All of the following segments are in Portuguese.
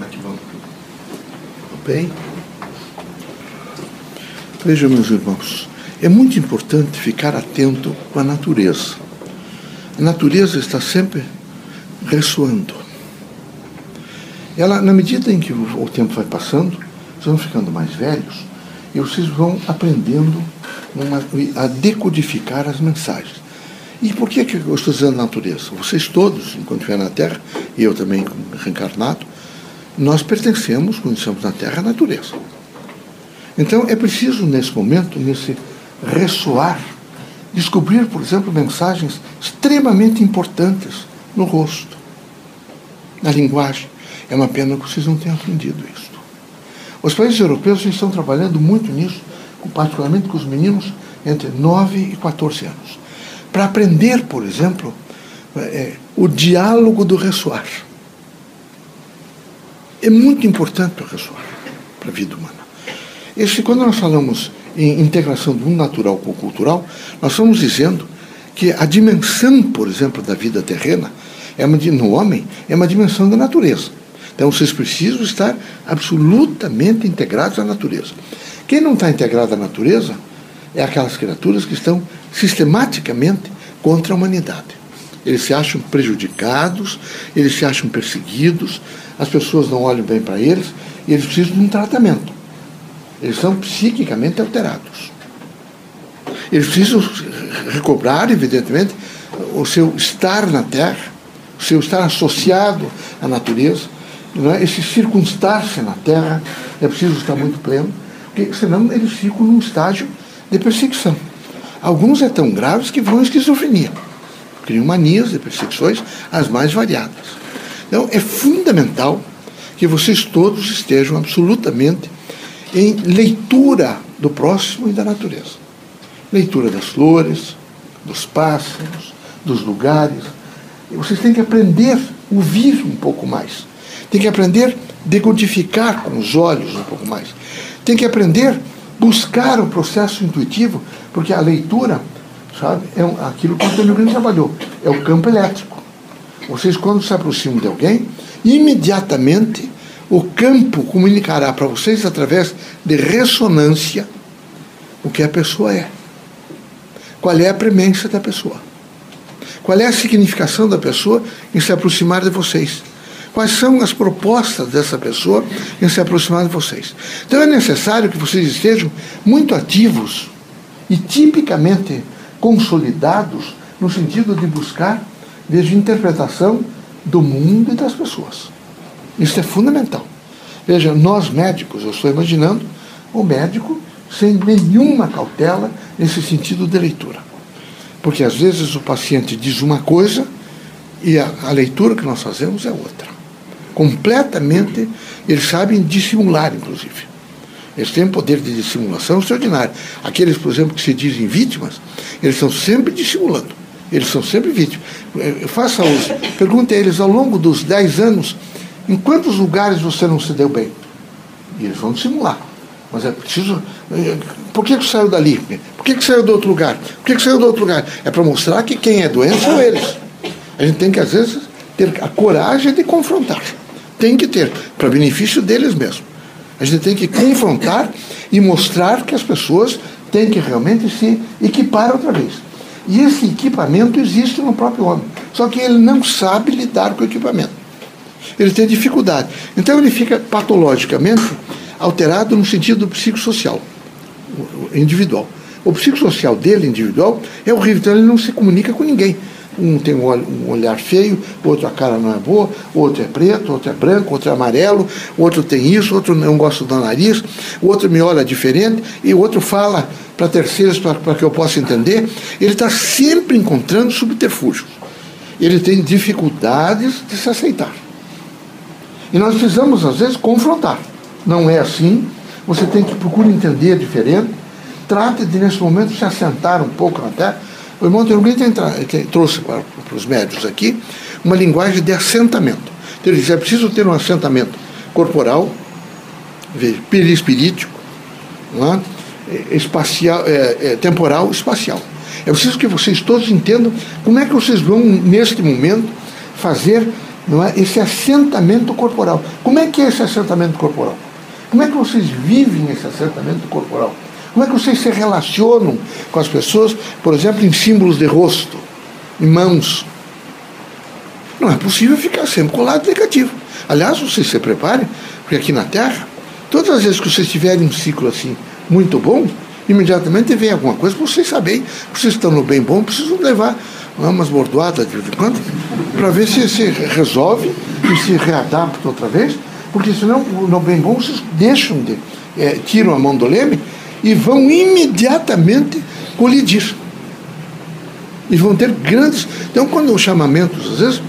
Como é que vamos? Bem? Veja, meus irmãos, é muito importante ficar atento com a natureza. A natureza está sempre ressoando. Ela, na medida em que o tempo vai passando, vocês vão ficando mais velhos e vocês vão aprendendo uma, a decodificar as mensagens. E por que, que eu estou dizendo natureza? Vocês todos, enquanto estiver na Terra, e eu também reencarnado, nós pertencemos, quando estamos na Terra, à natureza. Então é preciso, nesse momento, nesse ressoar, descobrir, por exemplo, mensagens extremamente importantes no rosto, na linguagem. É uma pena que vocês não tenham aprendido isso. Os países europeus estão trabalhando muito nisso, particularmente com os meninos entre 9 e 14 anos para aprender, por exemplo, é, o diálogo do ressoar. É muito importante o ressoar para a vida humana. Esse, quando nós falamos em integração do natural com o cultural, nós estamos dizendo que a dimensão, por exemplo, da vida terrena, é uma, no homem, é uma dimensão da natureza. Então vocês precisam estar absolutamente integrados à natureza. Quem não está integrado à natureza é aquelas criaturas que estão sistematicamente contra a humanidade. Eles se acham prejudicados, eles se acham perseguidos, as pessoas não olham bem para eles e eles precisam de um tratamento. Eles são psiquicamente alterados. Eles precisam recobrar, evidentemente, o seu estar na Terra, o seu estar associado à natureza. Não é? Esse circunstar-se na Terra é preciso estar muito pleno, porque senão eles ficam num estágio de perseguição. Alguns é tão graves que vão à esquizofrenia. Criam manias e perseguições as mais variadas. Então, é fundamental que vocês todos estejam absolutamente em leitura do próximo e da natureza. Leitura das flores, dos pássaros, dos lugares. E vocês têm que aprender a ouvir um pouco mais. Tem que aprender a decodificar com os olhos um pouco mais. Tem que aprender buscar o processo intuitivo, porque a leitura, sabe, é aquilo que o Antônio Grande trabalhou, é o campo elétrico. Vocês, quando se aproximam de alguém, imediatamente o campo comunicará para vocês, através de ressonância, o que a pessoa é. Qual é a premência da pessoa? Qual é a significação da pessoa em se aproximar de vocês? Quais são as propostas dessa pessoa em se aproximar de vocês? Então é necessário que vocês estejam muito ativos e tipicamente consolidados no sentido de buscar desde interpretação do mundo e das pessoas. Isso é fundamental. Veja, nós médicos, eu estou imaginando o médico sem nenhuma cautela nesse sentido de leitura. Porque às vezes o paciente diz uma coisa e a, a leitura que nós fazemos é outra completamente, eles sabem dissimular, inclusive. Eles têm um poder de dissimulação extraordinário. Aqueles, por exemplo, que se dizem vítimas, eles estão sempre dissimulando. Eles são sempre vítimas. Eh, faça os. Pergunte a eles ao longo dos 10 anos em quantos lugares você não se deu bem. E eles vão dissimular. Mas é preciso. Eh, por que, que saiu dali? Por que, que saiu do outro lugar? Por que, que saiu do outro lugar? É para mostrar que quem é doente são eles. A gente tem que, às vezes, ter a coragem de confrontar tem que ter, para benefício deles mesmos. A gente tem que confrontar e mostrar que as pessoas têm que realmente se equipar outra vez. E esse equipamento existe no próprio homem. Só que ele não sabe lidar com o equipamento. Ele tem dificuldade. Então ele fica patologicamente alterado no sentido psicossocial, individual. O psicossocial dele, individual, é horrível. Então ele não se comunica com ninguém. Um tem um olhar feio, outro a cara não é boa, outro é preto, outro é branco, outro é amarelo, outro tem isso, outro não gosta do nariz, outro me olha diferente e outro fala para terceiros para que eu possa entender. Ele está sempre encontrando subterfúgios. Ele tem dificuldades de se aceitar. E nós precisamos, às vezes, confrontar. Não é assim. Você tem que procurar entender diferente. Trate de, nesse momento, se assentar um pouco na terra o irmão Teoglin trouxe para, para os médios aqui uma linguagem de assentamento. Então, ele diz: é preciso ter um assentamento corporal, perispirítico, é? espacial, é, é, temporal, espacial. É preciso que vocês todos entendam como é que vocês vão, neste momento, fazer não é? esse assentamento corporal. Como é que é esse assentamento corporal? Como é que vocês vivem esse assentamento corporal? Como é que vocês se relacionam com as pessoas, por exemplo, em símbolos de rosto, em mãos? Não é possível ficar sempre com o lado negativo. Aliás, vocês se preparem, porque aqui na Terra, todas as vezes que vocês tiverem um ciclo assim muito bom, imediatamente vem alguma coisa para vocês saberem vocês estão no bem bom, precisam levar umas bordoadas de vez em quando, para ver se se resolve e se readapta outra vez, porque senão, no bem bom, vocês deixam de, é, tiram a mão do leme e vão imediatamente colidir. E vão ter grandes. Então, quando o chamamento, às vezes,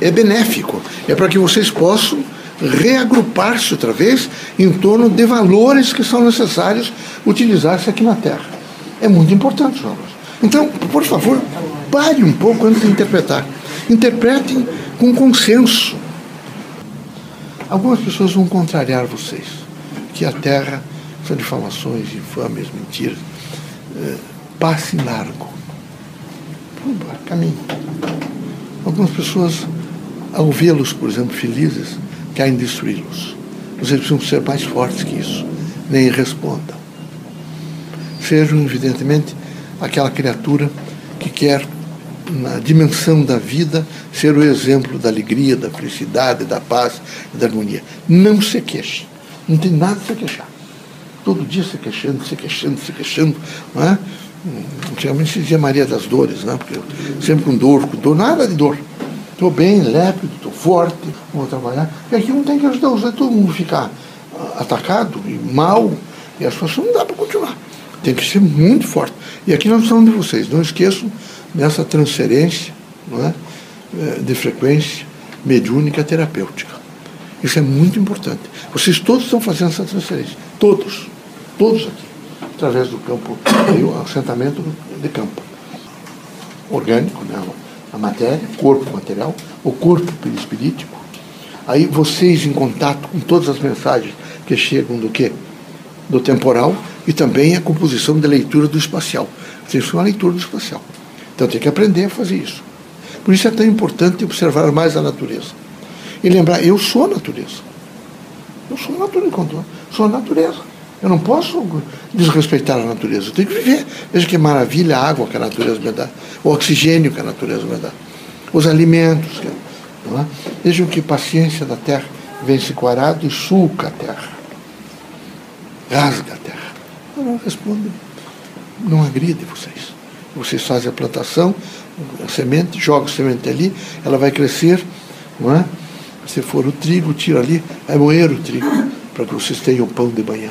é benéfico, é para que vocês possam reagrupar-se outra vez em torno de valores que são necessários utilizar-se aqui na Terra. É muito importante, João. Então, por favor, pare um pouco antes de interpretar. Interpretem com consenso. Algumas pessoas vão contrariar vocês, que a Terra são difamações, infames, mentiras. É, passe largo. Caminhe. Algumas pessoas, ao vê-los, por exemplo, felizes, querem destruí-los. Vocês precisam ser mais fortes que isso. Nem respondam. Sejam, evidentemente, aquela criatura que quer, na dimensão da vida, ser o exemplo da alegria, da felicidade, da paz e da harmonia. Não se queixe. Não tem nada a se queixar. Todo dia se queixando, se queixando, se queixando. Não é? Antigamente se dizia Maria das Dores, né? Porque sempre com dor, com dor, nada de dor. Estou bem, lépido, estou forte, vou trabalhar. E aqui não tem que ajudar os todo mundo ficar atacado e mal, e as pessoas não dá para continuar. Tem que ser muito forte. E aqui nós precisamos de vocês. Não esqueçam dessa transferência não é? é? de frequência mediúnica terapêutica. Isso é muito importante. Vocês todos estão fazendo essa transferência. Todos. Todos aqui. Através do campo, o assentamento de campo. Orgânico, né? a matéria, corpo material, o corpo perispirítico. Aí vocês em contato com todas as mensagens que chegam do quê? Do temporal e também a composição da leitura do espacial. Vocês são a leitura do espacial. Então tem que aprender a fazer isso. Por isso é tão importante observar mais a natureza. E lembrar, eu sou a natureza. Eu sou natureza, sou a natureza. Eu não posso desrespeitar a natureza, eu tenho que viver. Veja que maravilha a água que a natureza me dá, o oxigênio que a natureza me dá, os alimentos. É? Vejam que paciência da terra vence com arado e sulca a terra, rasga a terra. Eu não respondo, não agride vocês. Vocês fazem a plantação, a semente, joga a semente ali, ela vai crescer, não é? Se for o trigo, tira ali, vai moer o trigo, para que vocês tenham pão de manhã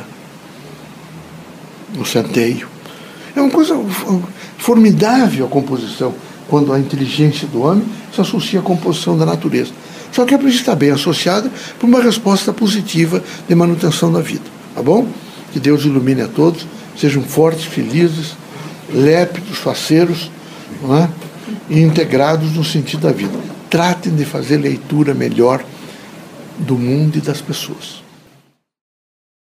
no centeio. É uma coisa formidável a composição, quando a inteligência do homem se associa à composição da natureza. Só que é preciso estar bem associada por uma resposta positiva de manutenção da vida. Tá bom? Que Deus ilumine a todos, sejam fortes, felizes, lépidos, faceiros é? e integrados no sentido da vida. Tratem de fazer leitura melhor do mundo e das pessoas.